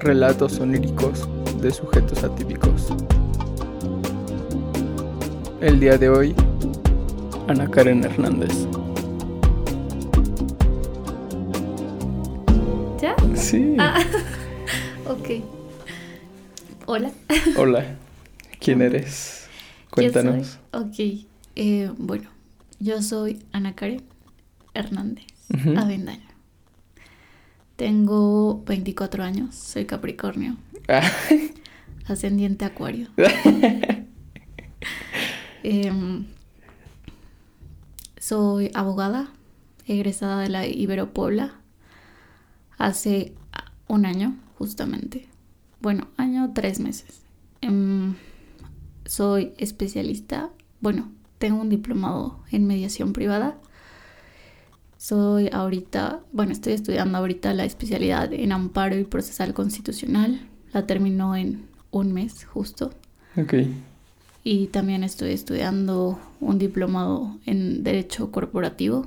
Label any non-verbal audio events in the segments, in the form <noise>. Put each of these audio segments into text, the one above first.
Relatos oníricos de sujetos atípicos. El día de hoy, Ana Karen Hernández. ¿Ya? Sí. Ah, <laughs> ok. Hola. <laughs> Hola. ¿Quién eres? ¿Quién Cuéntanos. soy? Ok. eh, bueno, yo soy Ana Karen Hernández. Avendaño. Tengo 24 años, soy Capricornio, <laughs> ascendiente Acuario. <laughs> Em, soy abogada, egresada de la Ibero Puebla hace un año, justamente. Bueno, año, tres meses. Em, soy especialista, bueno, tengo un diplomado en mediación privada. Soy ahorita, bueno, estoy estudiando ahorita la especialidad en amparo y procesal constitucional. La terminó en un mes justo. ok. Y también estoy estudiando un diplomado en Derecho Corporativo.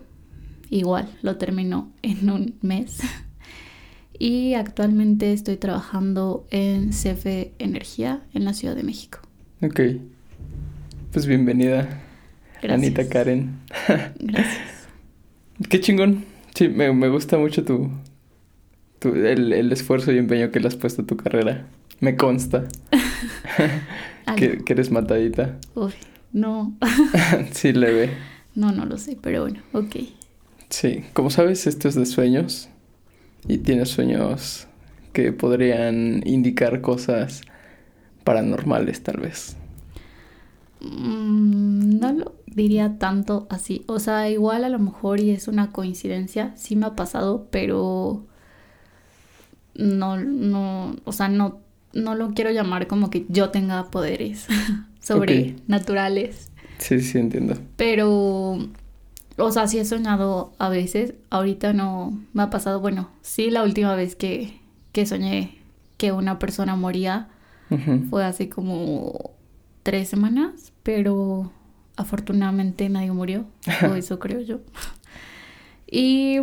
Igual, lo termino en un mes. <laughs> Y actualmente estoy trabajando en CFE Energía en la Ciudad de México. Ok. Pues bienvenida, Gracias. Anita Karen. <laughs> Gracias. Qué chingón. Sí, me, me gusta mucho tu, tu el, el esfuerzo y empeño que le has puesto a tu carrera. Me consta <laughs> que, que eres matadita. Uy, no, <laughs> sí, leve. no, no lo sé, pero bueno, ok. Sí, como sabes, esto es de sueños y tienes sueños que podrían indicar cosas paranormales, tal vez. Mm, no lo diría tanto así. O sea, igual a lo mejor y es una coincidencia, sí me ha pasado, pero no, no, o sea, no, no lo quiero llamar como que yo tenga poderes <laughs> sobrenaturales. Sí, sí, entiendo. Pero, o sea, sí he soñado a veces. Ahorita no me ha pasado. Bueno, sí, la última vez que, que soñé que una persona moría fue hace como tres semanas, pero afortunadamente nadie murió. O <laughs> eso creo yo. Y,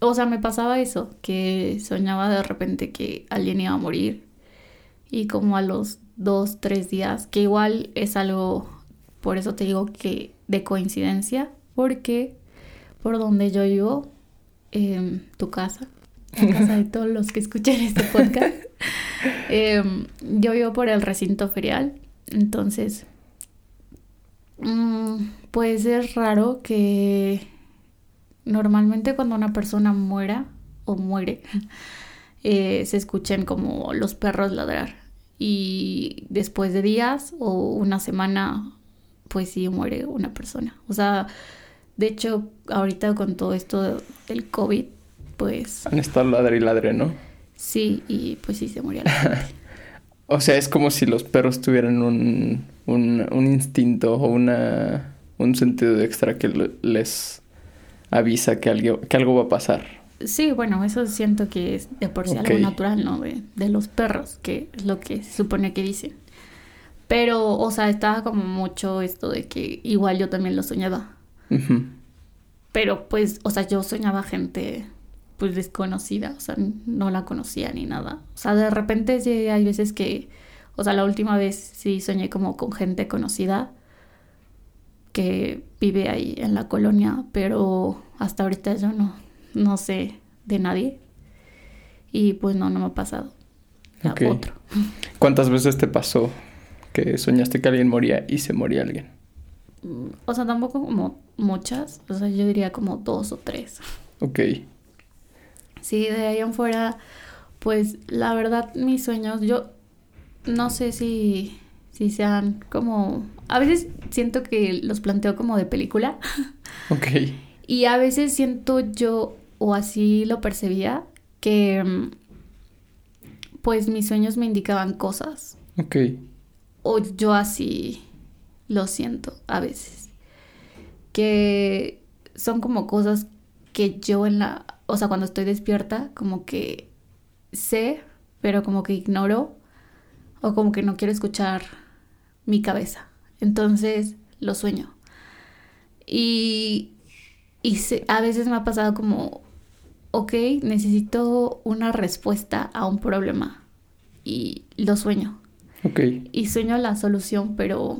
o sea, me pasaba eso, que soñaba de repente que alguien iba a morir. Y como a los dos, tres días, que igual es algo, por eso te digo que de coincidencia, porque por donde yo vivo, em, tu casa, la casa de todos los que escuchan este podcast, <laughs> em, yo vivo por el recinto ferial, entonces, mm, pues es raro que normalmente cuando una persona muera o muere, <laughs> eh, se escuchen como los perros ladrar. Y después de días o una semana, pues sí muere una persona. O sea, de hecho, ahorita con todo esto del COVID, pues Han estado ladre y ladre, ¿no? sí, y pues sí se murió la <laughs> gente. O sea, es como si los perros tuvieran un, un, un instinto o una, un sentido extra que le- les avisa que algo, que algo va a pasar. Sí, bueno, eso siento que es de por sí algo natural, ¿no? De, de los perros, que es lo que se supone que dicen. Pero, o sea, estaba como mucho esto de que igual yo también lo soñaba. Pero pues, o sea, yo soñaba gente pues desconocida, o sea, no la conocía ni nada. O sea, de repente sí hay veces que, o sea, la última vez sí soñé como con gente conocida que vive ahí en la colonia, pero hasta ahorita yo no, no sé de nadie. Y pues no, no me ha pasado. Otro. <laughs> ¿Cuántas veces te pasó que soñaste que alguien moría y se moría alguien? Mm, O sea, tampoco como muchas, o sea, yo diría como dos o tres. Ok. Sí, de ahí en fuera, pues la verdad mis sueños, yo no sé si, si sean como... A veces siento que los planteo como de película <laughs> Ok. y a veces siento yo, o así lo percibía, que mm, pues mis sueños me indicaban cosas Ok. o yo así lo siento a veces. Que son como cosas que yo en la, o sea, cuando estoy despierta, como que sé, pero como que ignoro o como que no quiero escuchar mi cabeza. Entonces lo sueño. Y, y se- a veces me ha pasado como ok, necesito una respuesta a un problema y lo sueño. Ok. Y sueño la solución, pero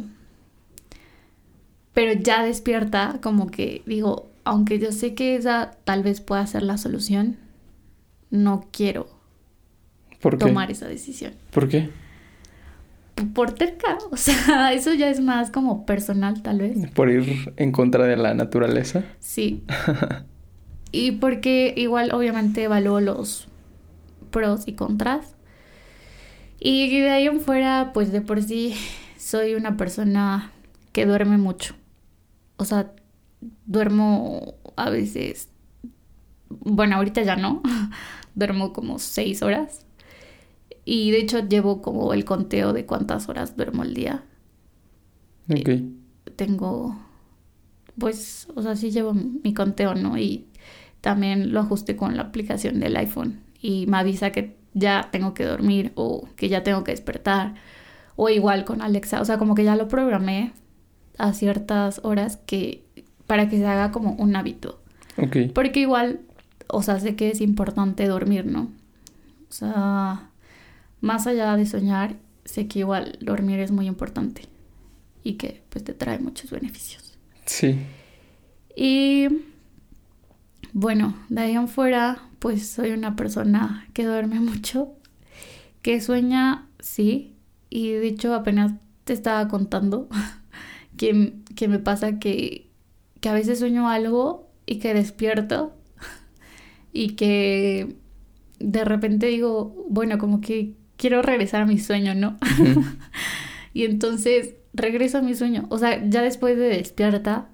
pero ya despierta como que digo, aunque yo sé que esa tal vez pueda ser la solución, no quiero ¿Por qué? tomar esa decisión. ¿Por qué? Por terca, o sea, <laughs> eso ya es más como personal tal vez. ¿Por ir en contra de la naturaleza? Sí. <laughs> y porque igual obviamente evalúo los pros y contras. Y de ahí en fuera, pues de por sí soy una persona que duerme mucho. O sea, duermo a veces, bueno, ahorita ya no, <laughs> duermo como seis horas. Y de hecho llevo como el conteo de cuántas horas duermo al día. Ok. Tengo, pues, o sea, sí llevo mi conteo, ¿no? Y también lo ajusté con la aplicación del iPhone y me avisa que ya tengo que dormir o que ya tengo que despertar. O igual con Alexa, o sea, como que ya lo programé a ciertas horas que para que se haga como un hábito. Porque igual, o sea, sé que es importante dormir, ¿no? O sea, más allá de soñar, sé que igual dormir es muy importante y que pues te trae muchos beneficios. Sí. Y bueno, de ahí en fuera, pues soy una persona que duerme <laughs> mucho, que sueña, sí, y de hecho apenas te estaba contando <laughs> que, que me pasa que, que a veces sueño algo y que despierto <laughs> y que de repente digo, bueno, como que quiero regresar a mi sueño, ¿no? <laughs> y entonces regreso a mi sueño. O sea, ya después de despierta,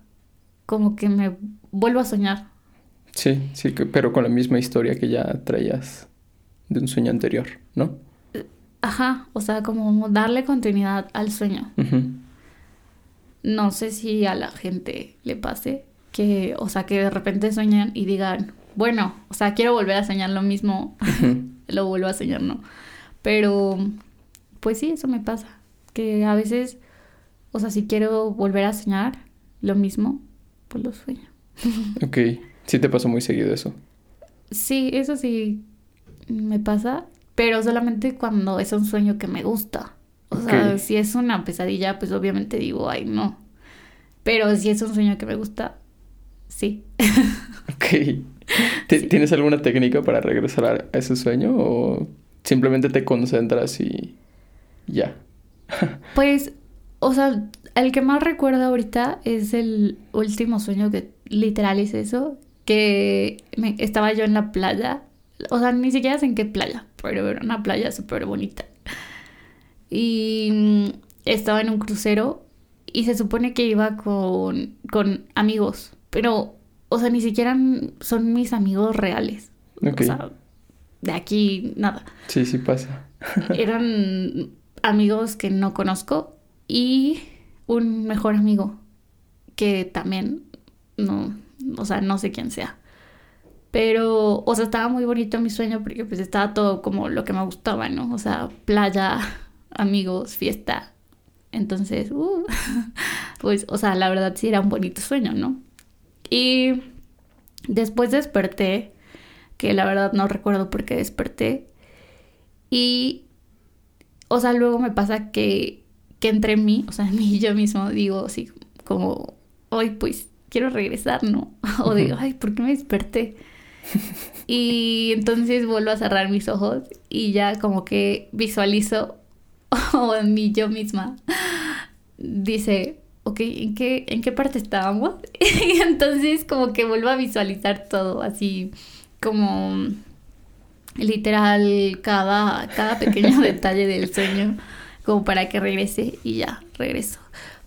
como que me vuelvo a soñar. Sí, sí, pero con la misma historia que ya traías de un sueño anterior, ¿no? Ajá, o sea, como darle continuidad al sueño. No sé si a la gente le pase que, o sea, que de repente sueñan y digan, bueno, o sea, quiero volver a soñar lo mismo, <laughs> lo vuelvo a soñar, ¿no? Pero, pues sí, eso me pasa. Que a veces, o sea, si quiero volver a soñar lo mismo, pues lo sueño. <laughs> Ok. Sí te pasó muy seguido eso. Sí, eso sí me pasa, pero solamente cuando es un sueño que me gusta. O sea, si es una pesadilla, pues obviamente digo, ay, no. Pero si es un sueño que me gusta, sí. <laughs> Ok. ¿Ti- Sí. ¿Tienes alguna técnica para regresar a, a ese sueño o simplemente te concentras y ya? <laughs> Pues, o sea, el que más recuerdo ahorita es el último sueño que literal es eso, que me, estaba yo en la playa, o sea, ni siquiera sé en qué playa, pero era una playa súper bonita. Y mm, estaba en un crucero y se supone que iba con, con amigos, pero, o sea, ni siquiera son mis amigos reales. O sea, de aquí nada Sí, sí pasa. <laughs> eran amigos que no conozco y un mejor amigo que también no, o sea, no sé quién sea. Pero, o sea, estaba muy bonito mi sueño porque pues estaba todo como lo que me gustaba, ¿no? O sea, playa, amigos, fiesta. Entonces, uh, <laughs> pues, o sea, la verdad sí era un bonito sueño, ¿no? Y después desperté, que la verdad no recuerdo por qué desperté. Y, o sea, luego me pasa que, que entre mí, o sea, en <laughs> mí yo mismo digo así como, hoy pues quiero regresar, ¿no? <laughs> O digo, ay, ¿por qué me desperté? Y entonces vuelvo a cerrar mis ojos y ya como que visualizo <laughs> o en mí yo misma dice, ok, ¿en qué, ¿en qué parte estábamos? <laughs> Y entonces como que vuelvo a visualizar todo así como literal cada, cada pequeño <laughs> detalle del sueño como para que regrese y ya, regreso.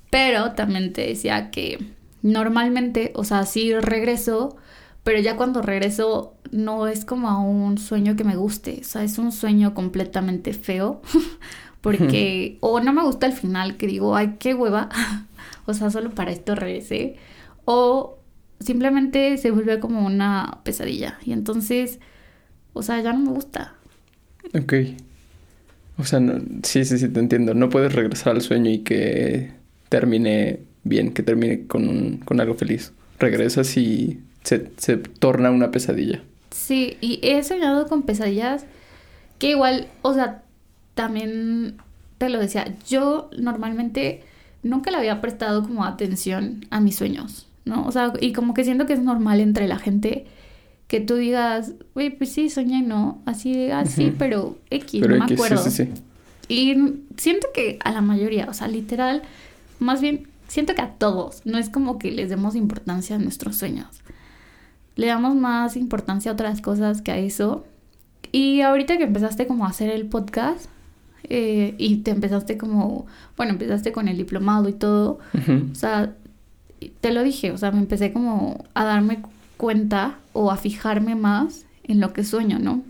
Pero también te decía que normalmente, o sea, sí regreso, pero ya cuando regreso no es como a un sueño que me guste, o sea, es un sueño completamente feo, porque o no me gusta el final, que digo, ay, qué hueva, <laughs> o sea, solo para esto regresé, o simplemente se vuelve como una pesadilla, y entonces, o sea, ya no me gusta. Ok. O sea, no- sí, sí, sí, te entiendo. No puedes regresar al sueño y que termine bien, que termine con, un- con algo feliz. Regresas y se, se torna una pesadilla. Sí, y he soñado con pesadillas que igual, o sea, también te lo decía, yo normalmente nunca le había prestado como atención a mis sueños, ¿no? O sea, y como que siento que es normal entre la gente que tú digas, güey, pues sí, soñé, ¿no? Así, así, Ujú. pero X, Pero no me X, sí, acuerdo. sí, sí. Y siento que a la mayoría, o sea, literal, más bien, siento que a todos, no es como que les demos importancia a nuestros sueños. Le damos más importancia a otras cosas que a eso. Y ahorita que empezaste como a hacer el podcast eh, y te empezaste como, bueno, empezaste con el diplomado y todo, o sea, te lo dije, o sea, me empecé como a darme cuenta o a fijarme más en lo que sueño, ¿no?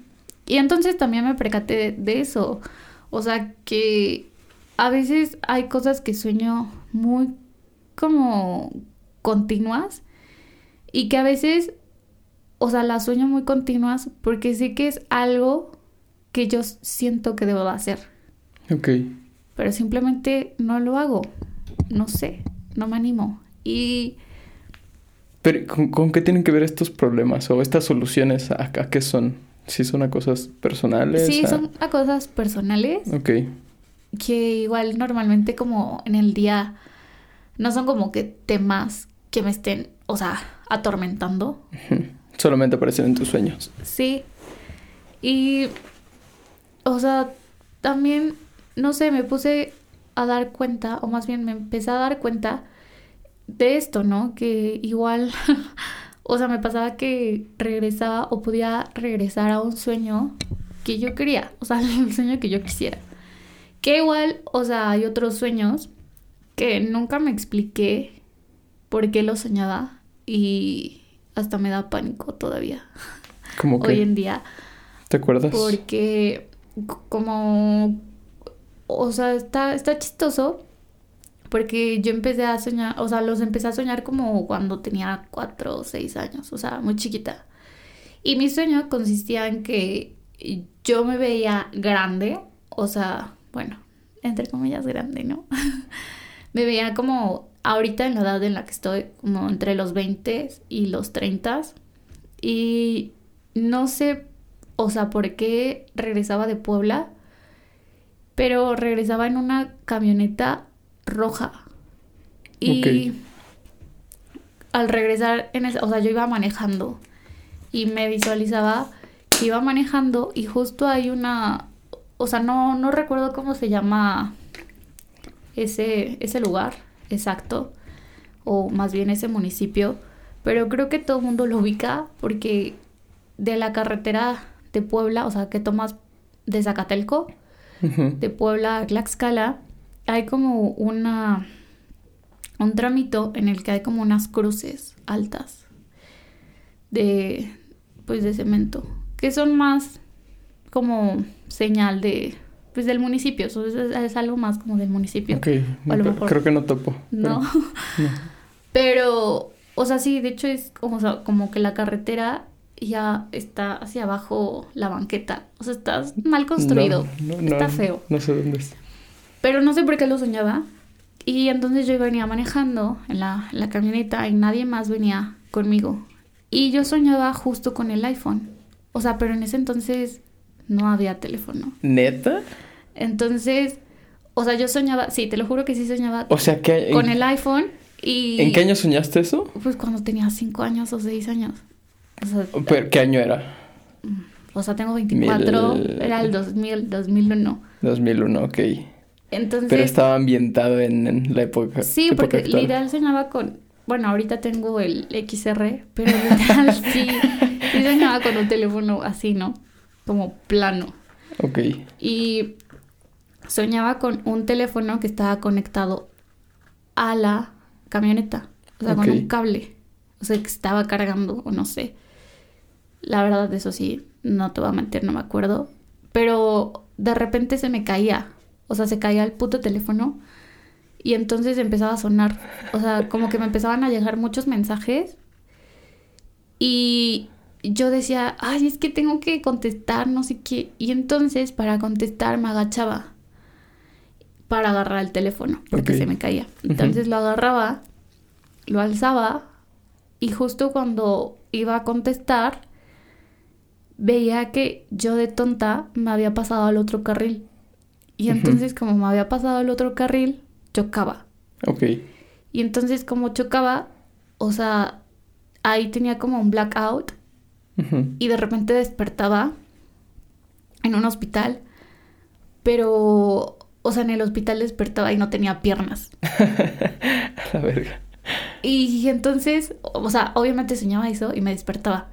Y entonces también me percaté de, de eso. O sea, que a veces hay cosas que sueño muy como continuas y que a veces, o sea, las sueño muy continuas porque sé que es algo que yo siento que debo de hacer Ok. pero simplemente no lo hago. No sé, no me animo. Y Pero, ¿con, con qué tienen que ver estos problemas o estas soluciones? ¿A, a qué son? ¿Sí son a cosas personales? sí, a- son a cosas personales Ok. que igual normalmente como en el día no son como que temas que me estén, o sea, atormentando. Solamente aparecen en tus sueños. Sí. Y, o sea, también, no sé, me puse a dar cuenta, o más bien me empecé a dar cuenta de esto, ¿no? Que igual, <laughs> o sea, me pasaba que regresaba o podía regresar a un sueño que yo quería, o sea, <laughs> el sueño que yo quisiera. Que igual, o sea, hay otros sueños que nunca me expliqué por qué los soñaba y hasta me da pánico todavía Como <laughs> que, hoy en día ¿te acuerdas? porque como o sea está está chistoso porque yo empecé a soñar o sea los empecé a soñar como cuando tenía cuatro o seis años o sea muy chiquita. Y mi sueño consistía en que yo me veía grande o sea bueno entre comillas grande no <laughs> me veía como ahorita en la edad en la que estoy como entre los 20 y los 30 y no sé o sea, por qué regresaba de Puebla, pero regresaba en una camioneta roja. Y al regresar en esa, o sea, yo iba manejando y me visualizaba que iba manejando y justo hay una, o sea, no, no recuerdo cómo se llama ese, ese lugar exacto, o más bien ese municipio, pero creo que todo el mundo lo ubica porque de la carretera de Puebla, o sea, que tomas de Zacatelco, De Puebla a Tlaxcala, hay como una un trámite en el que hay como unas cruces altas de pues de cemento, que son más como señal de pues del municipio, eso es, es algo más como del municipio. Ok, O a lo no, mejor- creo que no topo. No. pero- <laughs> no. Pero, o sea, sí, de hecho es como, o sea, como que la carretera ya está hacia abajo la banqueta. O sea, está mal construido. No, no, no, está feo. No sé dónde es. Pero no sé por qué lo soñaba. Y entonces yo venía manejando en la, en la camioneta y nadie más venía conmigo. Y yo soñaba justo con el iPhone. O sea, pero en ese entonces no había teléfono. ¿Neta? Entonces, o sea, yo soñaba, sí, te lo juro que sí soñaba O sea, que con en, el iPhone y... ¿en qué año soñaste eso? Pues cuando tenía 5 años o 6 años. O sea, Pero, ¿Qué año era? o sea, tengo 24, Mil- era el 2000, 2001. 2001, ok. Entonces, Pero estaba ambientado en, en la época. sí, época porque actual. literal soñaba con, bueno, ahorita tengo el XR, pero literal <laughs> sí, sí soñaba con un teléfono así, ¿no? Como plano. Ok. Y soñaba con un teléfono que estaba conectado a la camioneta, o sea, con un cable, o sea, que estaba cargando, o no sé. La verdad, eso sí, no te voy a mentir, no me acuerdo. Pero de repente se me caía, o sea, se caía el puto teléfono y entonces empezaba a sonar, o sea, como que me empezaban a llegar muchos mensajes y yo decía, ay, es que tengo que contestar, no sé qué. Y entonces para contestar me agachaba para agarrar el teléfono, porque se me caía. Entonces lo agarraba, lo alzaba y justo cuando iba a contestar, veía que yo de tonta me había pasado al otro carril. Y entonces como me había pasado al otro carril, chocaba. Ok. Y entonces como chocaba, o sea, ahí tenía como un blackout y de repente despertaba en un hospital, pero, o sea, en el hospital despertaba y no tenía piernas. <laughs> A la verga. Y entonces, o sea, obviamente soñaba eso y me despertaba.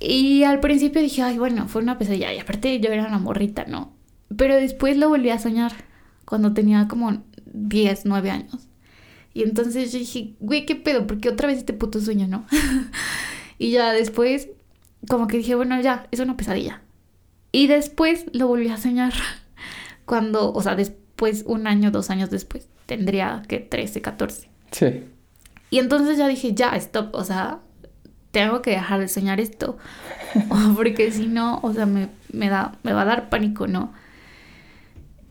Y al principio dije, ay, bueno, fue una pesadilla. Y aparte yo era una morrita, ¿no? Pero después lo volví a soñar cuando tenía como 10, 9 años. Y entonces yo dije, güey, ¿qué pedo? Porque otra vez este puto sueño, ¿no? <laughs> y ya después, como que dije, bueno, ya, es una pesadilla. Y después lo volví a soñar. <laughs> Cuando, o sea, después, un año, dos años después, tendría que 13, 14. Sí. Y entonces ya dije, ya, stop, o sea, tengo que dejar de soñar esto. <laughs> Porque si no, o sea, me, me, da, me va a dar pánico, ¿no?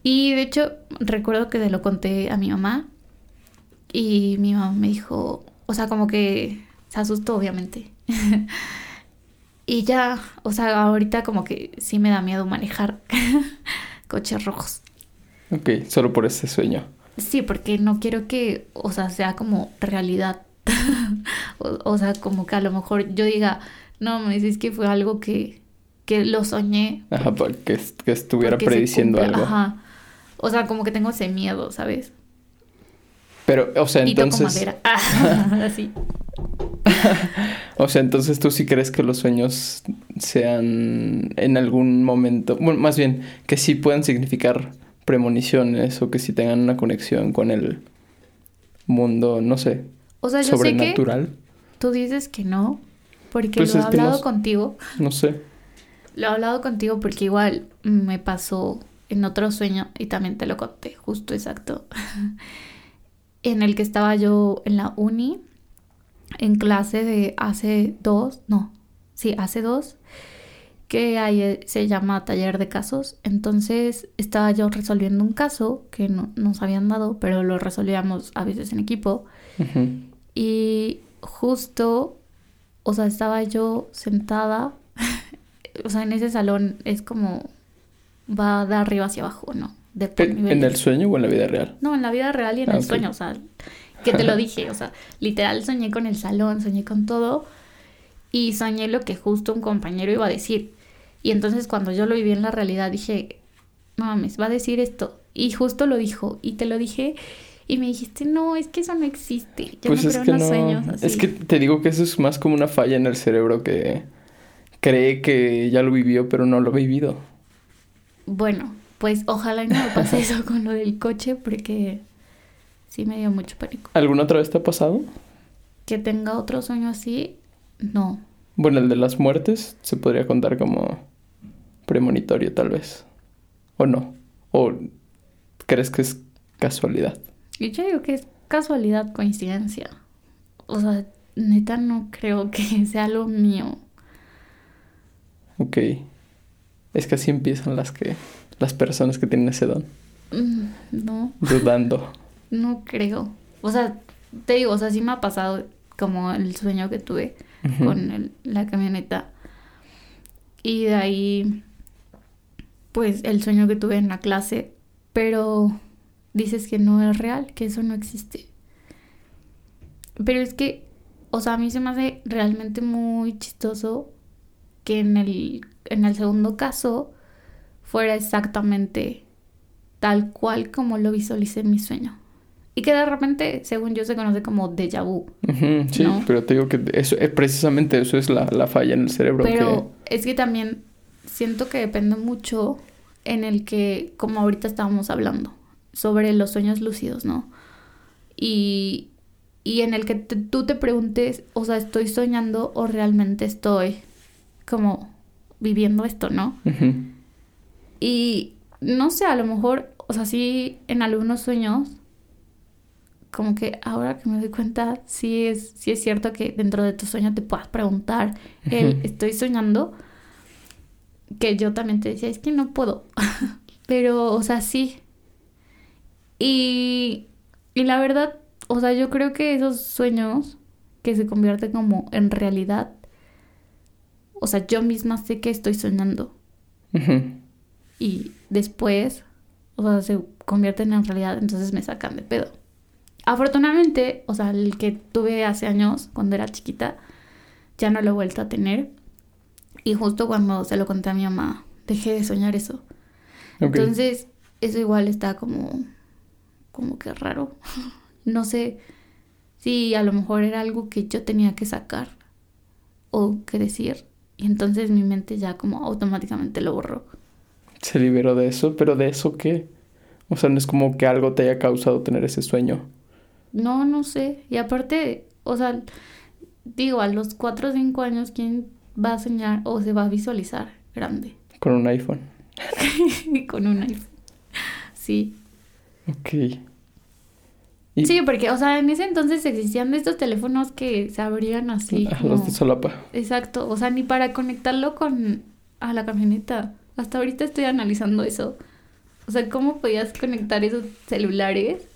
Y de hecho, recuerdo que se lo conté a mi mamá. Y mi mamá me dijo, o sea, como que se asustó, obviamente. <laughs> y ya, o sea, ahorita como que sí me da miedo manejar <laughs> coches rojos. Ok, solo por ese sueño. Sí, porque no quiero que, o sea, sea como realidad. <laughs> o, o sea, como que a lo mejor yo diga, no, me dices que fue algo que, que lo soñé. Ajá, para que, est- que estuviera porque prediciendo cumple". algo. Ajá. O sea, como que tengo ese miedo, ¿sabes? Pero, o sea, Y entonces. madera. Ah, <laughs> <laughs> Así. O sea, entonces tú sí crees que los sueños sean en algún momento. Bueno, más bien, que sí puedan significar premoniciones o que sí tengan una conexión con el mundo, no sé, O sea, yo sé que tú dices que no, porque Pues lo he no hablado contigo. No sé. Lo he hablado contigo porque igual me pasó en otro sueño y también te lo conté, justo exacto. <laughs> en el que estaba yo en la uni, en clase de hace dos, no, sí, hace dos, que ahí eh, se llama taller de casos. Entonces estaba yo resolviendo un caso que no, nos habían dado, pero lo resolvíamos a veces en equipo. Y justo, o sea, estaba yo sentada, <laughs> o sea, en ese salón es como va de arriba hacia abajo, ¿no? De ¿En, el sueño o en la vida real? No, en la vida real y en Ah, el sueño, o sea, que te lo <laughs> dije, o sea, literal soñé con el salón, soñé con todo y soñé lo que justo un compañero iba a decir. Y entonces cuando yo lo viví en la realidad dije, no mames, va a decir esto. Y justo lo dijo y te lo dije y me dijiste, no, es que eso no existe. Yo Pues no es creo que en los no. sueños así. Es que te digo que eso es más como una falla en el cerebro que cree que ya lo vivió, pero no lo ha vivido. Bueno, pues ojalá no me pase eso con lo del coche porque sí me dio mucho pánico. ¿Alguna otra vez te ha pasado? Que tenga otro sueño así, no. Bueno, el de las muertes se podría contar como premonitorio, tal vez. ¿O no? ¿O crees que es casualidad? Y yo digo que es casualidad, coincidencia. O sea, neta no creo que <laughs> sea lo mío. Ok. Es que así empiezan las que las personas que tienen ese don, Mm, No, dudando. <laughs> no creo. O sea, te digo, o sea, sí me ha pasado como el sueño que tuve con el- la camioneta. Y de ahí, pues el sueño que tuve en la clase. Pero dices que no es real, que eso no existe. Pero es que, o sea, a mí se me hace realmente muy chistoso que en el, en el segundo caso fuera exactamente tal cual como lo visualicé en mi sueño. Y que de repente, según yo, se conoce como déjà vu. Sí, ¿no? pero te digo que eso, eh, precisamente eso es la, la falla en el cerebro. Pero es que también siento que depende mucho en el que, como ahorita estábamos hablando, sobre los sueños lúcidos, ¿no? Y, y en el que te- tú te preguntes, o sea, ¿estoy soñando o realmente estoy como viviendo esto, ¿no? Ujú. Y no sé, a lo mejor, o sea, sí en algunos sueños, como que ahora que me doy cuenta, sí es, sí es cierto que dentro de tu sueño te puedas preguntar, el estoy soñando, que yo también te decía, es que no puedo, <laughs> pero, o sea, sí. Y, y la verdad, o sea, yo creo que esos sueños que se convierten como en realidad, o sea, yo misma sé que estoy soñando. Y después, o sea, se convierten en realidad, entonces me sacan de pedo. Afortunadamente, o sea, el que tuve hace años, cuando era chiquita, ya no lo he vuelto a tener. Y justo cuando se lo conté a mi mamá, dejé de soñar eso. Entonces, eso igual está como, como que raro. <laughs> No sé si a lo mejor era algo que yo tenía que sacar o que decir. Y entonces mi mente ya como automáticamente lo borró. Se liberó de eso, pero ¿de eso qué? O sea, no es como que algo te haya causado tener ese sueño. No, no sé. Y aparte, o sea, digo, a los 4 o 5 años, ¿quién va a soñar o se va a visualizar grande? Con un iPhone. <laughs> Con un iPhone. Sí. Ok. Y- Sí, porque, o sea, en ese entonces existían estos teléfonos que se abrían así. Como- Los de solapa. Exacto, o sea, ni para conectarlo con a la camioneta. Hasta ahorita estoy analizando eso. O sea, ¿cómo podías conectar esos celulares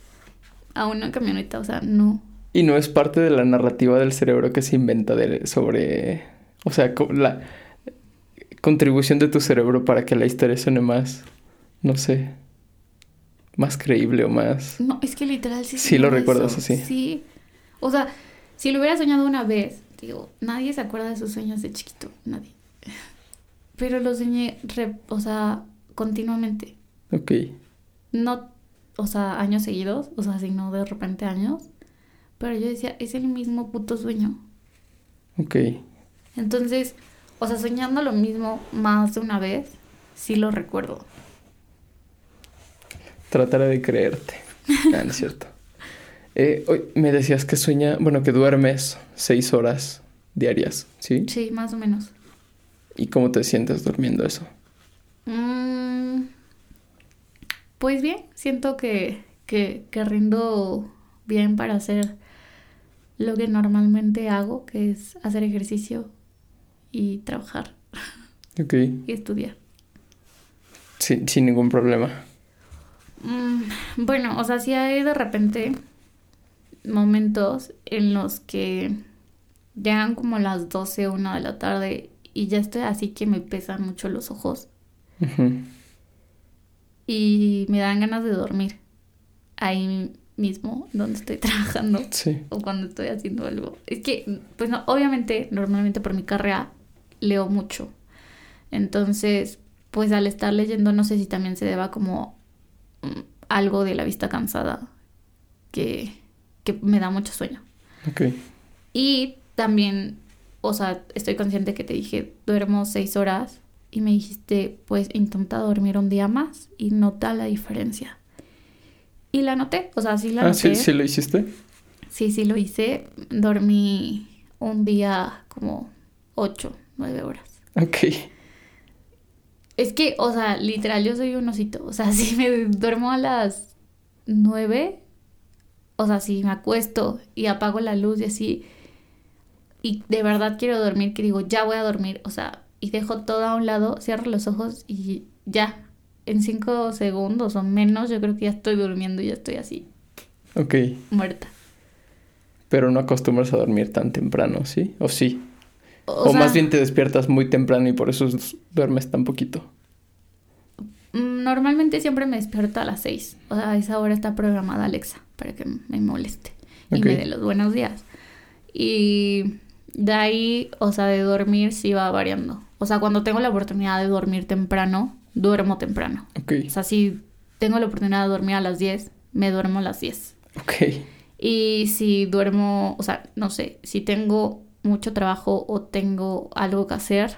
a una camioneta? O sea, no. Y no es parte de la narrativa del cerebro que se inventa de- sobre... O sea, la contribución de tu cerebro para que la historia suene más, no sé, más creíble o más... No, es que literal sí. Sí lo recuerdas así. Sí. O sea, si lo hubiera soñado una vez, digo, nadie se acuerda de sus sueños de chiquito, nadie. Pero lo soñé, re- o sea, continuamente. Ok. no, o sea, años seguidos, o sea, sino de repente años. Pero yo decía, es el mismo puto sueño. Ok. Entonces, o sea, soñando lo mismo más de una vez, sí lo recuerdo. Trataré de creerte. Ah, no es cierto. Eh, hoy me decías que sueña, bueno, que duermes seis horas diarias, ¿sí? Sí, más o menos. ¿Y cómo te sientes durmiendo eso? Mm, pues bien, siento que, que, que rindo bien para hacer lo que normalmente hago, que es hacer ejercicio y trabajar Ok. y estudiar. Sin, sin ningún problema. Mm, bueno, o sea, sí hay de repente momentos en los que llegan como las 12 o 1 de la tarde y ya estoy así que me pesan mucho los ojos Ujú. Y me dan ganas de dormir ahí mismo donde estoy <laughs> trabajando Sí. o cuando estoy haciendo algo. Es que, pues no, obviamente, normalmente por mi carrera leo mucho. Entonces, pues al estar leyendo, no sé si también se deba como mm, algo de la vista cansada que, que me da mucho sueño. Ok. Y también, o sea, estoy consciente que te dije, duermo seis horas y me dijiste, pues intenta dormir un día más y nota la diferencia. Y la noté, o sea, sí la Ah, noté. ¿sí, sí lo hiciste? Sí, sí lo hice. Dormí un día como ocho, nueve horas. Ok. Es que, o sea, literal, yo soy un osito. O sea, <laughs> si me duermo a las nueve, o sea, si me acuesto y apago la luz y así, y de verdad quiero dormir, que digo, ya voy a dormir, o sea, y dejo todo a un lado, cierro los ojos y ya, en cinco segundos o menos, yo creo que ya estoy durmiendo y ya estoy así, Ok. muerta. Pero no acostumbras a dormir tan temprano, ¿sí? ¿O sí? O, O, sea, más bien te despiertas muy temprano y por eso duermes tan poquito. Mm, Normalmente siempre me despierto a las 6. O sea, a esa hora está programada Alexa para que me moleste y me dé los buenos días. Y de ahí, o sea, de dormir sí va variando. O sea, cuando tengo la oportunidad de dormir temprano, duermo temprano. Ok. O sea, si tengo la oportunidad de dormir a las 10, me duermo a las 10. Ok. Y si duermo, o sea, no sé, si tengo mucho trabajo o tengo algo que hacer,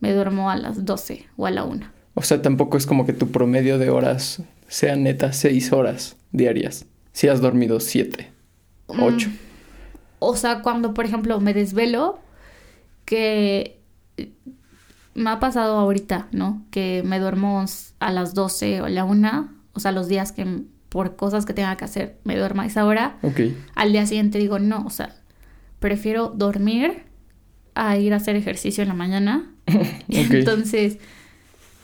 me duermo a las 12 o a la 1. O sea, tampoco es como que tu promedio de horas sea neta seis horas diarias. Si has dormido siete, ocho. Mm, O sea, cuando, por ejemplo, me desvelo, que me ha pasado ahorita, ¿no? Que me duermo a las 12 o a la 1, o sea, los días que por cosas que tenga que hacer me duermo a esa hora, Ok. al día siguiente digo, no, o sea, prefiero dormir a ir a hacer ejercicio en la mañana. <laughs> Entonces,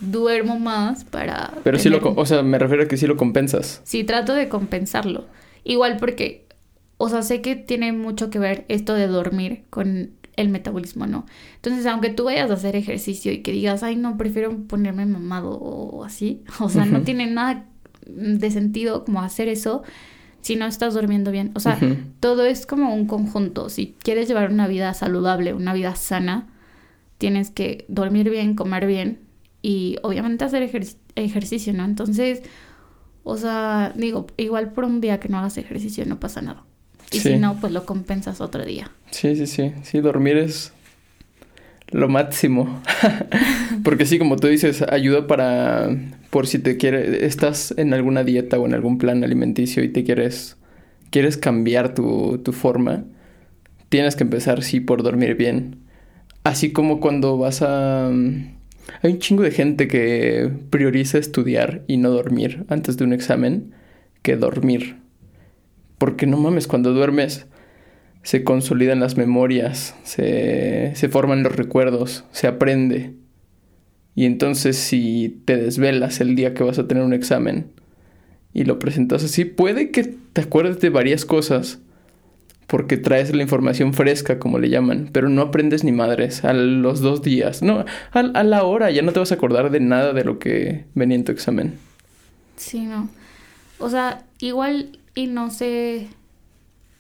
duermo más para... Pero sí lo, tener- o sea, me refiero a que sí lo compensas. Sí, trato de compensarlo. Igual porque, o sea, sé que tiene mucho que ver esto de dormir con el metabolismo, ¿no? Entonces, aunque tú vayas a hacer ejercicio y que digas, ay, no, prefiero ponerme mamado o así, <laughs> o sea, no tiene nada de sentido como hacer eso si no estás durmiendo bien. O sea, todo es como un conjunto. Si quieres llevar una vida saludable, una vida sana, tienes que dormir bien, comer bien y obviamente hacer ejercicio, ¿no? Entonces, o sea, digo, igual por un día que no hagas ejercicio no pasa nada. Y si no, pues lo compensas otro día. Sí, sí, sí. Sí, dormir es lo máximo. <laughs> Porque sí, como tú dices, ayuda para por si te quieres, estás en alguna dieta o en algún plan alimenticio y te quieres, quieres cambiar tu, tu forma, tienes que empezar sí por dormir bien. Así como cuando vas a... Hay un chingo de gente que prioriza estudiar y no dormir antes de un examen que dormir. Porque no mames, cuando duermes se consolidan las memorias, se, se forman los recuerdos, se aprende. Y entonces si te desvelas el día que vas a tener un examen y lo presentas así, puede que te acuerdes de varias cosas porque traes la información fresca, como le llaman, pero no aprendes ni madres a los dos días. No, a, a la hora ya no te vas a acordar de nada de lo que venía en tu examen. Sí, no. O sea, igual y no sé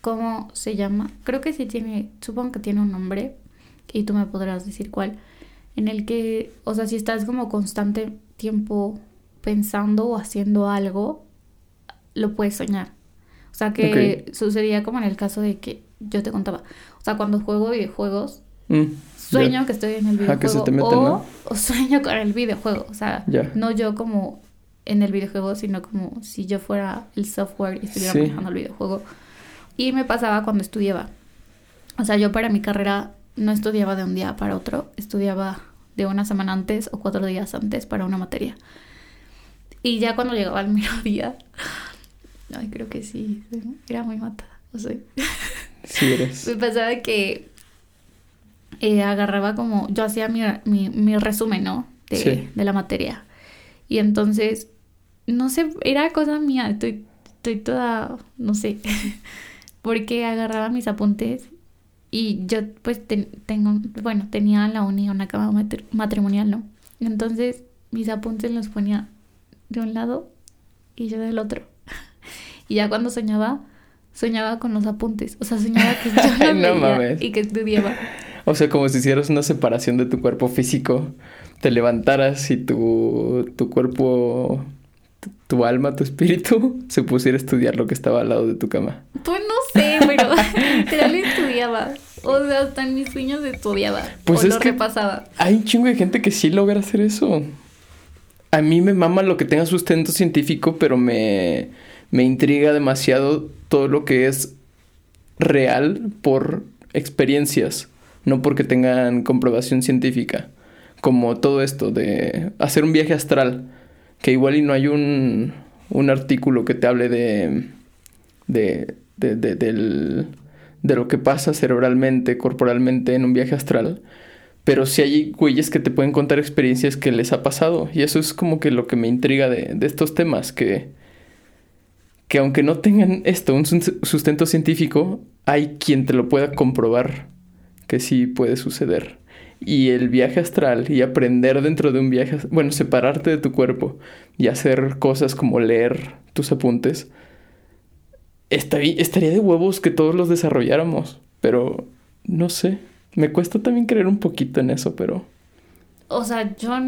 cómo se llama. Creo que sí tiene, supongo que tiene un nombre y tú me podrás decir cuál en el que, o sea, si estás como constante tiempo pensando o haciendo algo, lo puedes soñar. O sea, que sucedía como en el caso de que yo te contaba. O sea, cuando juego videojuegos, mm, sueño que estoy en el videojuego o, <laughs> sueño con el videojuego. O sea, no yo como en el videojuego, sino como si yo fuera el software y estuviera manejando el videojuego. Y me pasaba cuando estudiaba. O sea, yo para mi carrera no estudiaba de un día para otro, estudiaba de una semana antes o cuatro días antes para una materia. Y ya cuando llegaba el <laughs> mero día, ay, creo que sí, era muy matada, o sea. Sí eres. <laughs> Me pasaba que eh, agarraba como, yo hacía mi, mi, resumen, ¿no? De, de, la materia. Y entonces, no sé, era cosa mía, estoy, estoy toda, no sé, <laughs> porque agarraba mis apuntes y yo pues tengo, bueno, tenía la uni una cama matrimonial, ¿no? Entonces mis apuntes los ponía de un lado y yo del otro. <laughs> y ya cuando soñaba, soñaba con los apuntes. O sea, soñaba que yo <laughs> no y que estudiaba. O sea, como si hicieras una separación de tu cuerpo físico, te levantaras y tu, tu cuerpo tu alma, tu espíritu, <laughs> se pusiera a estudiar lo que estaba al lado de tu cama. Pues no sé, pero <laughs> literal estudiaba. O sea, hasta en mis sueños estudiaba. Pues o es lo que repasaba. Hay un chingo de gente que sí logra hacer eso. A mí me mama lo que tenga sustento científico, pero me, me intriga demasiado todo lo que es real por experiencias, no porque tengan comprobación científica. Como todo esto de hacer un viaje astral que igual y no hay un, un artículo que te hable de, de, de, de, del, de lo que pasa cerebralmente, corporalmente en un viaje astral. Pero sí hay güeyes que te pueden contar experiencias que les ha pasado. Y eso es como que lo que me intriga de, de estos temas, que, que aunque no tengan esto, un sustento científico, hay quien te lo pueda comprobar que sí puede suceder y el viaje astral y aprender dentro de un viaje, bueno, separarte de tu cuerpo y hacer cosas como leer tus apuntes, estaría, estaría de huevos que todos los desarrolláramos, pero no sé, me cuesta también creer un poquito en eso, pero... O sea, yo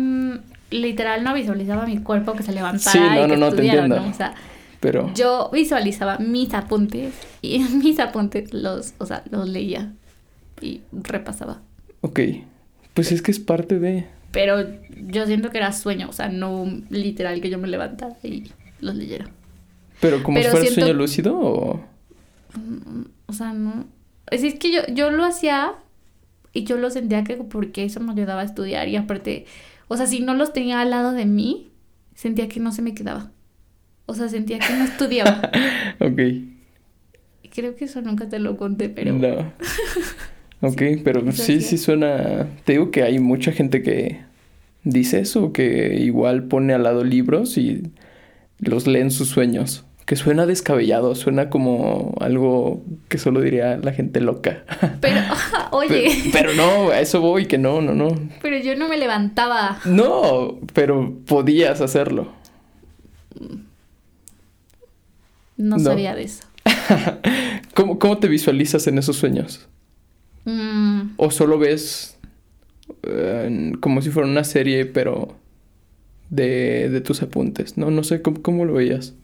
literal no visualizaba mi cuerpo que se levantara sí, no, y no, no, te entiendo. O sea, pero... yo visualizaba mis apuntes y <laughs> mis apuntes los, o sea, los leía y repasaba. Ok. Pues es que es parte de... Pero yo siento que era sueño, o sea, no literal que yo me levantara y los leyera. ¿Pero como si fuera sueño lúcido o...? Mm, o sea, no... Es, es que yo, yo lo hacía y yo lo sentía que porque eso me ayudaba a estudiar y aparte, o sea, si no los tenía al lado de mí, sentía que no se me quedaba. O sea, sentía que no <laughs> estudiaba. ok. Creo que eso nunca te lo conté, pero... No. <laughs> Ok, pero sí, sí suena... Te digo que hay mucha gente que dice eso, que igual pone al lado libros y los leen sus sueños, Que suena descabellado, suena como algo que solo diría la gente loca. <laughs> Pero, <laughs> oye. Pero, pero no, a eso voy, que no, no, no. Pero yo no me levantaba. No, pero podías hacerlo. No, No. sabía de eso. <laughs> ¿Cómo, ¿Cómo te visualizas en esos sueños? Mm, ¿O solo ves eh, como si fuera una serie, pero de, de tus apuntes? No, no sé, ¿cómo, cómo lo veías?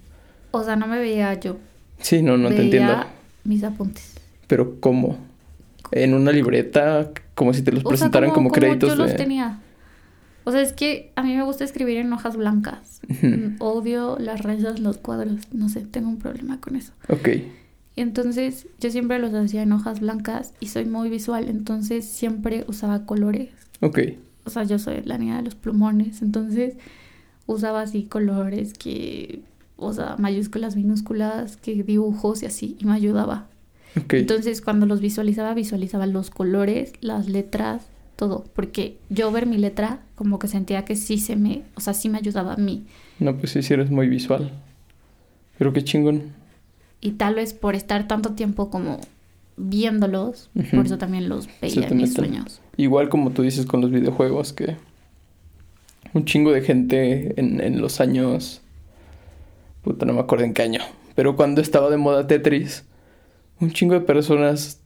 o sea, no me veía yo. Sí, no, no te entiendo. mis apuntes. Pero ¿cómo? ¿En una libreta? Como si te los O sea, presentaran como, créditos yo los tenía. O sea, es que a mí me gusta escribir en hojas blancas. Odio las rayas, los cuadros. No sé, tengo un problema con eso. Ok, entonces yo siempre los hacía en hojas blancas y soy muy visual. Entonces siempre usaba colores. ok. O sea, yo soy la niña de los plumones. Entonces usaba así colores que... O sea, mayúsculas, minúsculas, que dibujos y así. Y me ayudaba. Ok, Entonces, cuando los visualizaba, visualizaba los colores, las letras, todo. Porque yo ver mi letra, como que sentía que sí se me, o sea, sí me ayudaba a mí. no, pues sí, sí eres muy visual. Pero qué chingón. Y tal vez por estar tanto tiempo como viéndolos, por eso también los veía en mis sueños. Igual como tú dices con los videojuegos, que un chingo de gente en, en los años... Puta, no me acuerdo en qué año. Pero cuando estaba de moda Tetris, un chingo de personas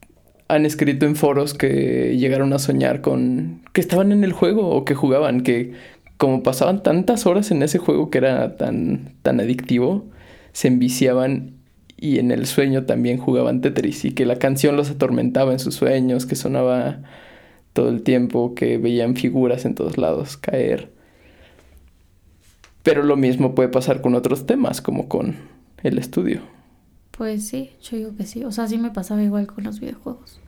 han escrito en foros que llegaron a soñar con... que estaban en el juego o que jugaban, que como pasaban tantas horas en ese juego que era tan, tan adictivo, se enviciaban y en el sueño también jugaban Tetris y que la canción los atormentaba en sus sueños, que sonaba todo el tiempo, que veían figuras en todos lados caer. Pero lo mismo puede pasar con otros temas, como con el estudio. Pues sí, yo digo que sí. O sea, sí me pasaba igual con los videojuegos.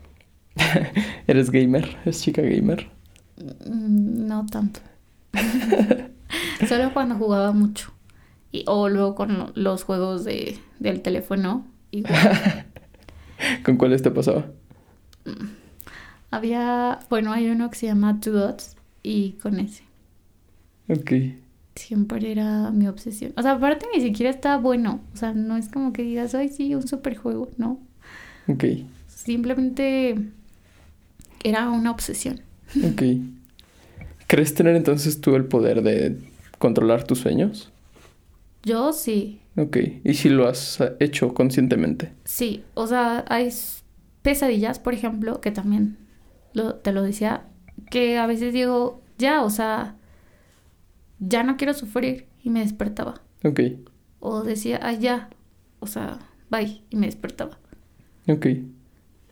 <laughs> ¿Eres gamer? ¿Es chica gamer? Mm, No tanto. <laughs> <laughs> Solo cuando jugaba mucho. Y, o luego con lo- los juegos de, del teléfono. Igual. <laughs> ¿Con cuáles te pasaba? Había, bueno, hay uno que se llama Two Dots y con ese. Ok. Siempre era mi obsesión. O sea, aparte ni siquiera estaba bueno. O sea, no es como que digas, ay, sí, un super juego. No. Ok. Simplemente era una obsesión. Ok. ¿Crees tener entonces tú el poder de controlar tus sueños? Yo sí, Ok. ¿Y si lo has hecho conscientemente? sí. O sea, hay pesadillas, por ejemplo, que también lo- te lo decía, que a veces digo, ya, o sea, ya no quiero sufrir y me despertaba. Ok. O decía, ay, ya, o sea, bye y me despertaba. Ok.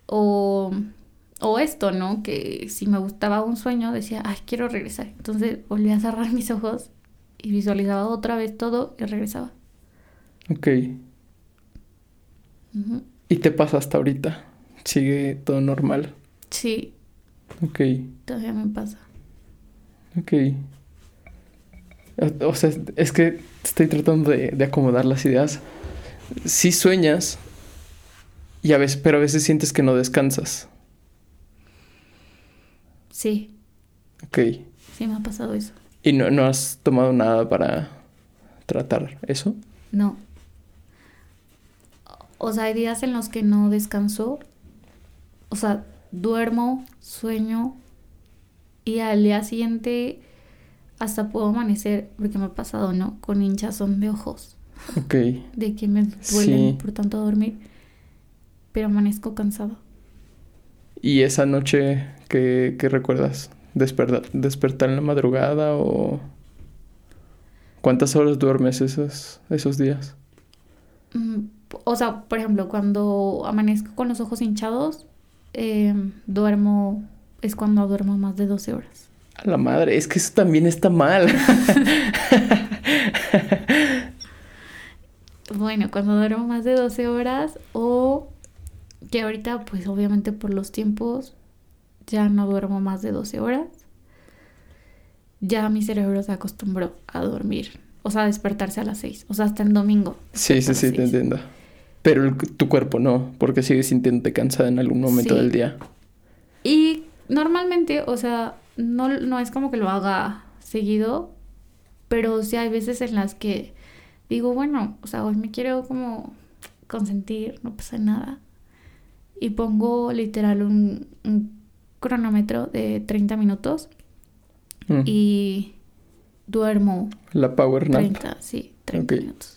O, o esto, ¿no? Que si me gustaba un sueño, decía, ay, quiero regresar. Entonces volvía a cerrar <laughs> mis ojos y visualizaba otra vez todo y regresaba. Ok. ¿Y te pasa hasta ahorita? ¿Sigue todo normal? Sí, Ok. todavía me pasa. Ok. O, o sea, es que estoy tratando de, de acomodar las ideas. Sí sueñas, y a veces, pero a veces sientes que no descansas. Sí, Ok. sí me ha pasado eso. ¿Y no, no has tomado nada para tratar eso? No. O sea, hay días en los que no descanso. O sea, duermo, sueño y al día siguiente hasta puedo amanecer, porque me ha pasado, ¿no? Con hinchazón de ojos, Ok. <laughs> de que me duelen Sí. por tanto dormir. Pero amanezco cansada. ¿Y esa noche qué, qué recuerdas? ¿Despertar, ¿Despertar en la madrugada o cuántas horas duermes esos, esos días? Mm, O sea, por ejemplo, cuando amanezco con los ojos hinchados, eh, duermo, es cuando duermo más de 12 horas. A la madre, es que eso también está mal. <laughs> Bueno, cuando duermo más de 12 horas o que ahorita pues obviamente por los tiempos ya no duermo más de 12 horas. Ya mi cerebro se acostumbró a dormir, o sea, a despertarse a las 6, o sea, hasta el domingo. Sí, sí, sí, te entiendo. Pero el- tu cuerpo no, porque sigues sintiéndote cansada en algún momento Sí. del día. Y normalmente, o sea, no, no es como que lo haga seguido, pero sí hay veces en las que digo, bueno, o sea, hoy me quiero como consentir, no pasa nada. Y pongo literal un, un cronómetro de 30 minutos Mm. y duermo La power nap. 30, sí, 30 Ok. minutos.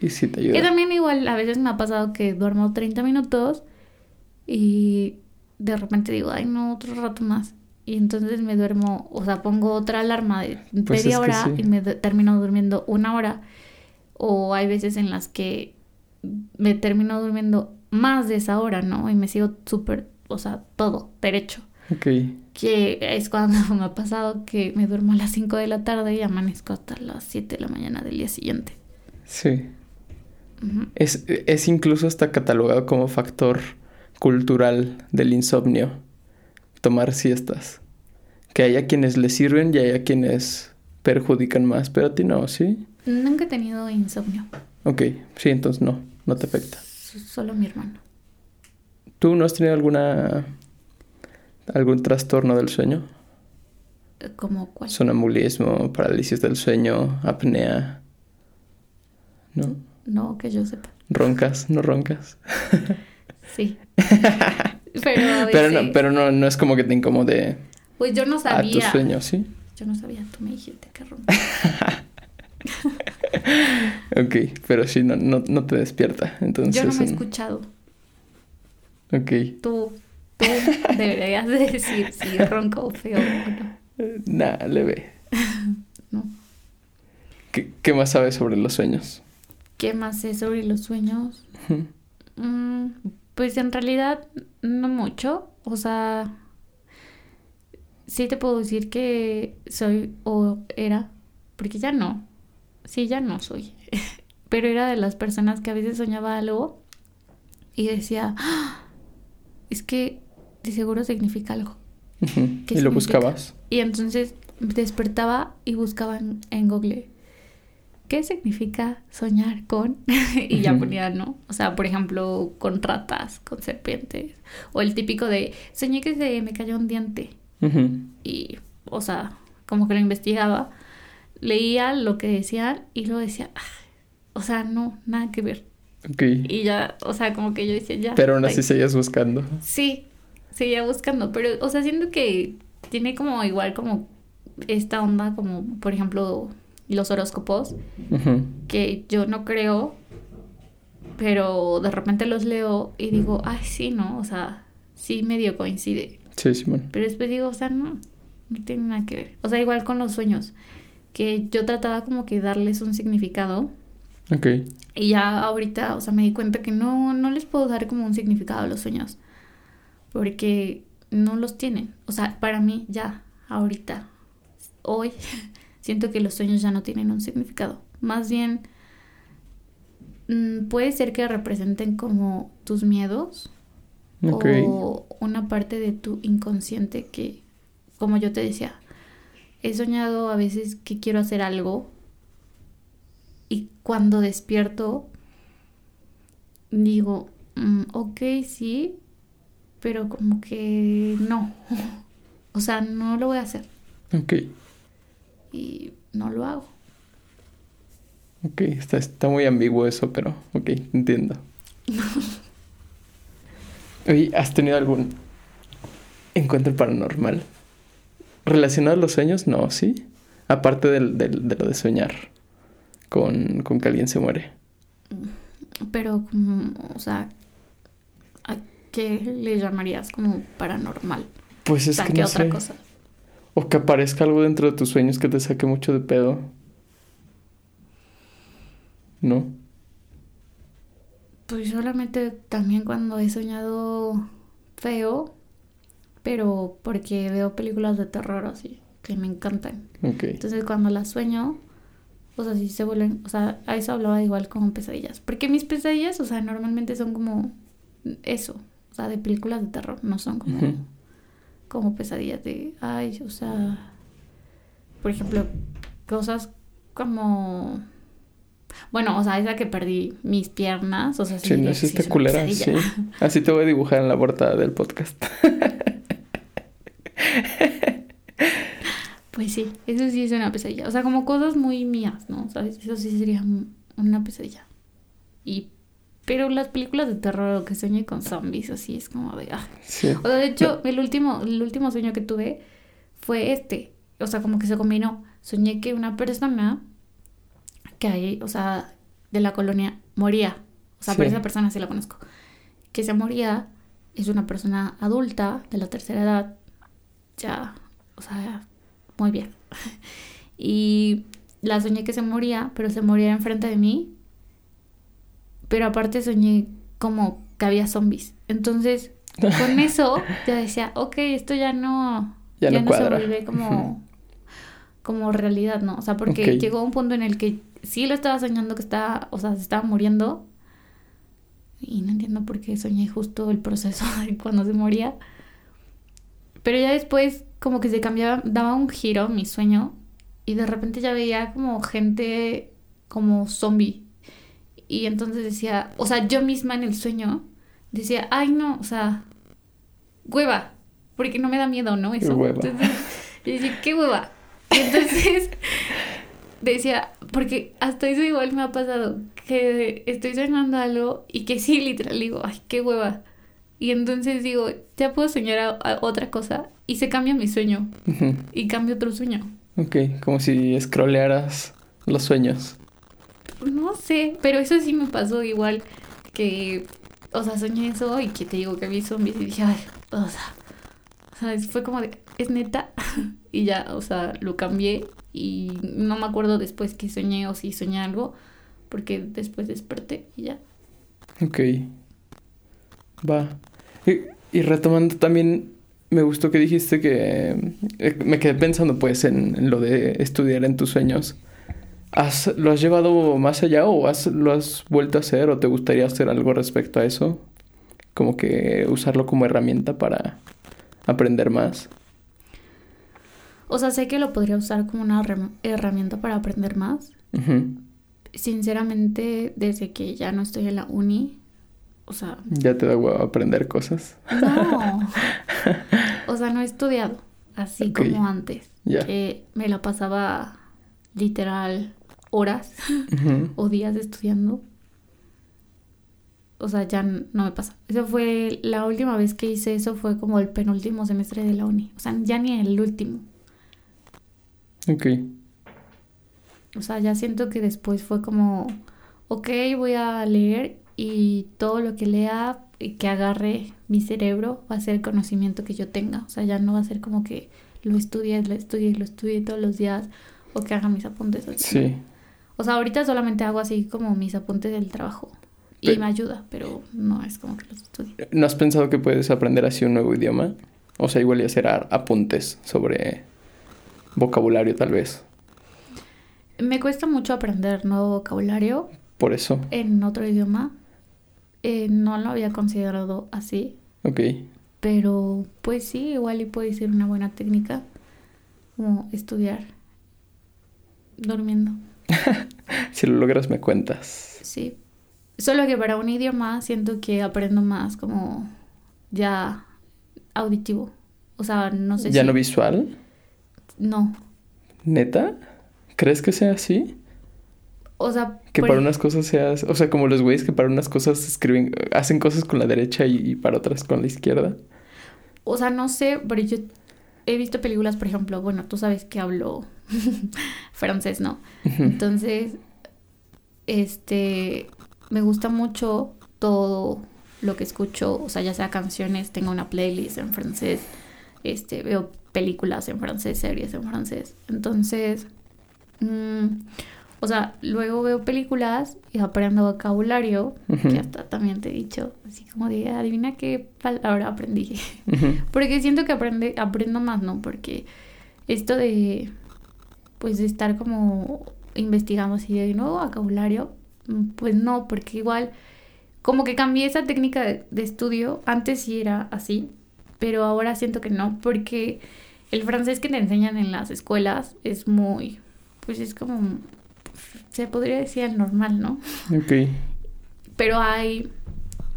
Y sí te ayuda. también igual a veces me ha pasado que duermo 30 minutos y de repente digo, ay no, otro rato más. Y entonces me duermo, o sea, pongo otra alarma de Pues es media hora sí. y me termino durmiendo una hora. O hay veces en las que me termino durmiendo más de esa hora, ¿no? Y me sigo súper, o sea, todo derecho. Ok. Que es cuando <laughs> me ha pasado que me duermo a las 5 de la tarde y amanezco hasta las 7 de la mañana del día siguiente. Sí. Es, es incluso hasta catalogado como factor cultural del insomnio. Tomar siestas. Que hay a quienes les sirven y hay a quienes perjudican más. Pero a ti no, ¿sí? Nunca he tenido insomnio. Ok. Sí, entonces no. No te afecta. Solo mi hermano. ¿Tú no has tenido alguna... algún trastorno del sueño? ¿Como cuál? Sonambulismo, parálisis del sueño, apnea. ¿No? No, que yo sepa. ¿Roncas? ¿No roncas? Sí. <laughs> Pero a Pero, no, pero no, no es como que te incomode Pues yo no a tu sabía. sueño, ¿sí? Yo no sabía. Tú me dijiste que rompí. <laughs> Ok, pero sí, no, no, no te despierta. Entonces, Yo no me he escuchado. Ok. Tú, tú deberías de decir si ronco feo o no. Nah, leve. <laughs> No. ¿Qué, qué más sabes sobre los sueños? ¿Qué más sé sobre los sueños? <laughs> Mm, pues en realidad no mucho. O sea, sí te puedo decir que soy o era, porque ya no. Sí, ya no soy. <laughs> Pero era de las personas que a veces soñaba algo y decía, "Ah, es que de seguro significa algo. Ujú. <laughs> ¿Qué ¿Y lo buscabas? Y entonces despertaba y buscaba en, en Google qué significa soñar con <laughs> y ya ponía, ¿no? O sea, por ejemplo, con ratas, con serpientes o el típico de soñé que se me cayó un diente y, o sea, como que lo investigaba, leía lo que decían y luego decía, "Ah, o sea, no, nada que ver. Ok. Y ya, o sea, como que yo decía, ya. Pero aún bye". así seguías buscando. Sí, seguía buscando, pero, o sea, siento que tiene como igual como esta onda, como por ejemplo los horóscopos, que yo no creo, pero de repente los leo y digo, ay, sí, ¿no? O sea, sí medio coincide. Sí, Simón. Pero después digo, o sea, no, no tiene nada que ver. O sea, igual con los sueños, que yo trataba como que darles un significado. Ok. Y ya ahorita, o sea, me di cuenta que no, no les puedo dar como un significado a los sueños. Porque no los tienen. O sea, para mí ya, ahorita, hoy, <laughs> siento que los sueños ya no tienen un significado. Más bien, mm, puede ser que representen como tus miedos Ok. o una parte de tu inconsciente que, como yo te decía, he soñado a veces que quiero hacer algo y cuando despierto digo, "Mm, ok, sí, pero como que no. <laughs> O sea, no lo voy a hacer Ok. Y no lo hago. Ok. Está, está muy ambiguo eso, pero ok, entiendo. <laughs> Oye, ¿has tenido algún encuentro paranormal? ¿Relacionado a los sueños? No, ¿sí? Aparte del, del- de lo de soñar con, con que alguien se muere. Pero o sea, ¿a qué le llamarías como paranormal? Pues O es sea, que ¿qué no otra sé. cosa? O que aparezca algo dentro de tus sueños que te saque mucho de pedo. ¿No? Pues solamente también cuando he soñado feo, pero porque veo películas de terror así, que me encantan. Entonces cuando las sueño, o sea, sí se vuelven, o sea, a eso hablaba igual como pesadillas. Porque mis pesadillas, o sea, normalmente son como eso, o sea, de películas de terror, no son como. Como pesadillas de, ay, o sea, por ejemplo, cosas como... Bueno, o sea, esa que perdí mis piernas, o sea, sí, Sí, no que sí culera, sí. <laughs> Así te voy a dibujar en la portada del podcast. <laughs> Pues sí, eso sí es una pesadilla. O sea, como cosas muy mías, ¿no? ¿Sabes? Eso sí sería un- una pesadilla. Y pero las películas de terror que soñé con zombies así es como de ah. Sí. O sea, de hecho, <laughs> el último el último sueño que tuve fue este, o sea, como que se combinó. Soñé que una persona que hay, o sea, de la colonia moría. O sea, pero Sí. esa persona sí la conozco. Que se moría es una persona adulta de la tercera edad. Ya, o sea, muy bien. <laughs> Y la soñé que se moría, pero se moría enfrente de mí. Pero aparte soñé como que había zombies. Entonces, con <laughs> eso yo decía, ok, esto ya no, Ya no se vuelve como, <laughs> como realidad, ¿no? O sea, porque Ok. llegó un punto en el que sí lo estaba soñando que estaba, o sea, se estaba muriendo. Y no entiendo por qué soñé justo el proceso <laughs> de cuando se moría. Pero ya después como que se cambiaba, daba un giro mi sueño y de repente ya veía como gente como zombie. Y entonces decía, o sea, yo misma en el sueño decía, ay no, o sea, hueva, porque no me da miedo, ¿no? Eso. Hueva. Entonces, <laughs> yo decía, qué hueva. Y entonces <laughs> decía, porque hasta eso igual me ha pasado, que estoy soñando algo y que sí, literal, digo, ay, qué hueva. Y entonces digo, ya puedo soñar a, a otra cosa y se cambia mi sueño y cambio otro sueño. Ok, como si scrollearas los sueños. No sé, pero eso sí me pasó igual que, o sea, soñé eso y que te digo que vi zombies y dije, ay, o sea, o sea, fue como de, es neta. <laughs> y ya, o sea, lo cambié y no me acuerdo después que soñé o si soñé algo, porque después desperté y ya. Ok. Va. Y, retomando también, me gustó que dijiste que eh, me quedé pensando pues en lo de estudiar en tus sueños. ¿Has, ¿Lo has llevado más allá o has, lo has vuelto a hacer o te gustaría hacer algo respecto a eso? Como que usarlo como herramienta para aprender más. O sea, sé que lo podría usar como una herram- herramienta para aprender más. Sinceramente, desde que ya no estoy en la uni, o sea, Ya te da huevo aprender cosas. No. <laughs> O sea, no he estudiado así como antes. Ya. Que me la pasaba literal horas o días estudiando. O sea, ya no me pasa. Eso fue la última vez que hice eso fue como el penúltimo semestre de la uni. O sea, ya ni el último. Ok. O sea, ya siento que después fue como, ok, voy a leer y todo lo que lea y que agarre mi cerebro va a ser el conocimiento que yo tenga. O sea, ya no va a ser como que lo estudie, lo estudie, lo estudie todos los días o que haga mis apuntes. así. Sí. O sea, ahorita solamente hago así como mis apuntes del trabajo y me ayuda, pero no es como que los estudie. ¿No has pensado que puedes aprender así un nuevo idioma? O sea, igual y hacer apuntes sobre vocabulario tal vez. Me cuesta mucho aprender nuevo vocabulario Por eso. en otro idioma. Eh, no lo había considerado así. Ok. Pero pues sí, igual y puede ser una buena técnica como estudiar durmiendo. <laughs> Si lo logras me cuentas. Sí. Solo que para un idioma siento que aprendo más como ya auditivo. O sea, no sé ¿Ya si... no visual? No. ¿Neta? ¿Crees que sea así? O sea, Que para unas cosas seas... O sea, como los güeyes que para unas cosas escriben... Hacen cosas con la derecha y, y para otras con la izquierda. O sea, no sé, pero yo he visto películas, por ejemplo, bueno, tú sabes que hablo <laughs> francés, ¿no? Entonces, este, me gusta mucho todo lo que escucho, o sea, ya sea canciones, tengo una playlist en francés, este, veo películas en francés, series en francés. Entonces, mm, o sea, luego veo películas y aprendo vocabulario, Ujú. que hasta también te he dicho, así como de, adivina qué palabra aprendí. <laughs> Porque siento que aprende, aprendo más, ¿no? Porque esto de, pues, de estar como investigando así de nuevo vocabulario, mm, pues no, porque igual, como que cambié esa técnica de, de estudio, antes sí era así, pero ahora siento que no, porque el francés que te enseñan en las escuelas es muy, pues es como, se podría decir el normal, ¿no? Ok. pero hay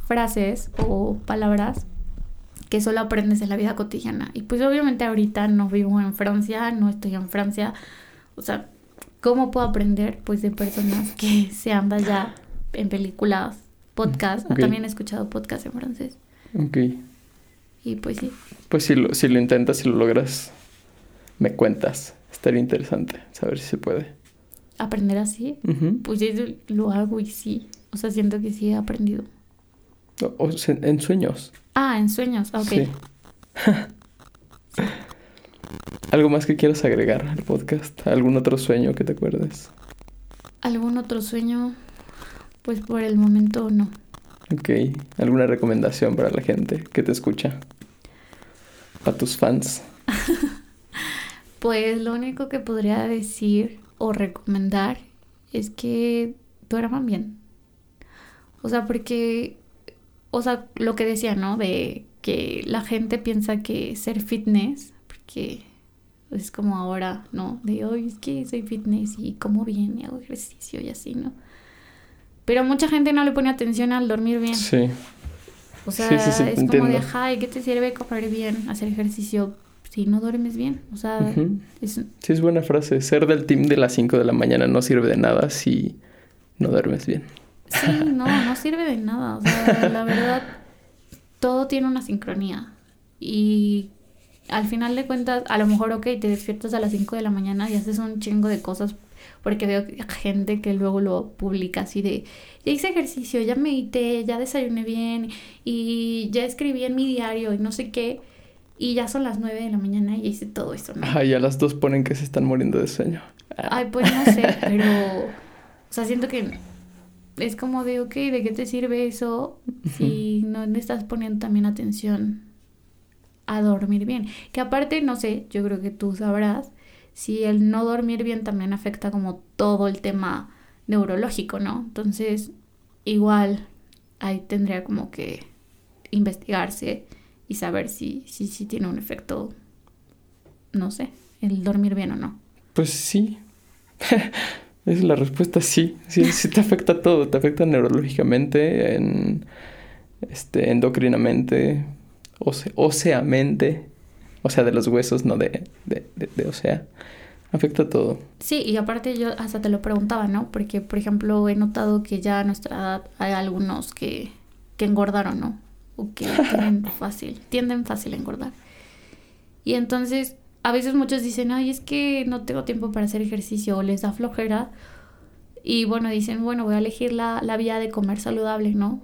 frases o palabras que solo aprendes en la vida cotidiana. Y pues obviamente ahorita no vivo en Francia, no estoy en Francia, o sea, ¿Cómo puedo aprender? Pues de personas que <laughs> se andan ya en películas, podcast. Ok. También he escuchado podcast en francés. Ok. Y pues sí. Pues si lo, si lo intentas, si lo logras, me cuentas. Estaría interesante saber si se puede. Aprender así, Ujú. pues yo lo hago y sí. O sea, siento que sí he aprendido. O- en sueños. Ah, en sueños. Ok. Sí. <laughs> ¿Algo más que quieras agregar al podcast? ¿Algún otro sueño que te acuerdes? ¿Algún otro sueño? Pues por el momento no. Ok. ¿Alguna recomendación para la gente que te escucha? Para tus fans. <laughs> Pues lo único que podría decir o recomendar es que duerman bien. O sea, porque, o sea, lo que decía, ¿no? De que la gente piensa que ser fitness, porque es como ahora, ¿no? De hoy es que soy fitness y como bien y hago ejercicio y así, ¿no? Pero mucha gente no le pone atención al dormir bien. Sí. O sea, Sí, sí, sí, es como de, entiendo. ajá, ¿y qué te sirve comer bien, hacer ejercicio si no duermes bien? O sea, Ujú. es, Sí, es buena frase. Ser del team de las 5 de la mañana no sirve de nada si no duermes bien. sí, no, no sirve de nada. O sea, la verdad, todo tiene una sincronía. Y al final de cuentas, a lo mejor, ok, te despiertas a las 5 de la mañana y haces un chingo de cosas. Porque veo gente que luego lo publica así de, ya hice ejercicio, ya medité, ya desayuné bien y ya escribí en mi diario y no sé qué. Y ya son las 9 de la mañana y ya hice todo eso, ¿no? Ajá, y a las dos ponen que se están muriendo de sueño. Ay, pues no sé, pero. O sea, siento que es como de, ok, ¿de qué te sirve eso si no le estás poniendo también atención a dormir bien? Que aparte, no sé, yo creo que tú sabrás si el no dormir bien también afecta como todo el tema neurológico, ¿no? Entonces, igual ahí tendría como que investigarse y saber si, si, si tiene un efecto, no sé, el dormir bien o no. Pues sí. <laughs> es la respuesta sí. Sí, sí te afecta todo. Te afecta neurológicamente, en, este, endocrinamente, óse- óseamente. O sea, de los huesos, no de, de, de, de ósea. Afecta todo. Sí, y aparte yo hasta te lo preguntaba, ¿no? Porque, por ejemplo, he notado que ya a nuestra edad hay algunos que, que engordaron, ¿no? O que <laughs> tienen fácil, tienden fácil a engordar. Y entonces, a veces muchos dicen, ay, es que no tengo tiempo para hacer ejercicio o les da flojera. Y bueno, dicen, bueno, voy a elegir la, la vía de comer saludable, ¿no?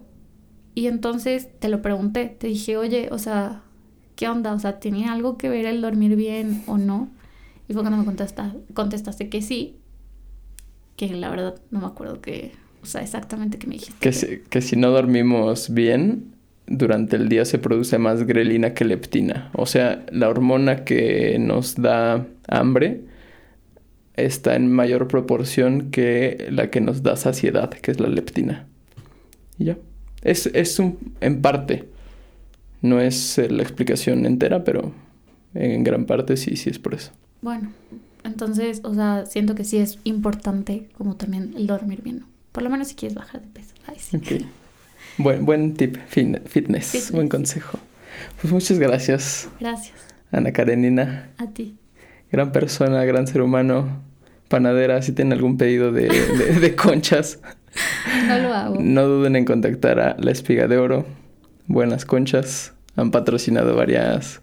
Y entonces te lo pregunté, te dije, oye, o sea, ¿qué onda? O sea, ¿tenía algo que ver el dormir bien o no? Y fue cuando me contesta, contestaste que sí, que la verdad no me acuerdo que, o sea, exactamente que me dijiste. Que si, que si no dormimos bien, durante el día se produce más grelina que leptina. O sea, la hormona que nos da hambre está en mayor proporción que la que nos da saciedad, que es la leptina. Y ya. Es, es un, en parte. No es eh, la explicación entera, pero en gran parte sí, sí es por eso. Bueno, entonces, o sea, siento que sí es importante como también el dormir bien, ¿no? Por lo menos si quieres bajar de peso. Ay, sí. Ok. Buen, buen tip, fitness, Fitness. buen consejo. Pues muchas gracias, Gracias Ana Karenina. a ti. Gran persona, gran ser humano. Panadera, si tienen algún pedido de, de- de conchas, No lo hago. no duden en contactar a La Espiga de Oro. Buenas conchas. Han patrocinado varias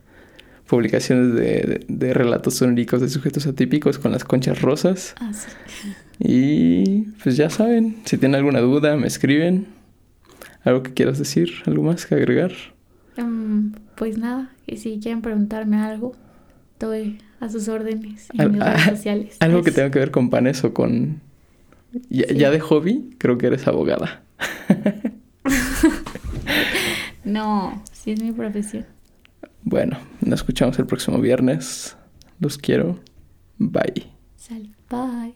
publicaciones de, de- de relatos sonóricos de sujetos atípicos con las conchas rosas. Ah, sí. Y pues ya saben, si tienen alguna duda, me escriben. ¿Algo que quieras decir? ¿Algo más que agregar? Em, pues nada, que si quieren preguntarme algo, estoy a sus órdenes en Al- mis redes sociales. Algo que tenga que ver con panes o con... Ya, Sí. ya de hobby, creo que eres abogada. <laughs> No, sí es mi profesión. Bueno, nos escuchamos el próximo viernes. Los quiero. Bye. Sal, bye.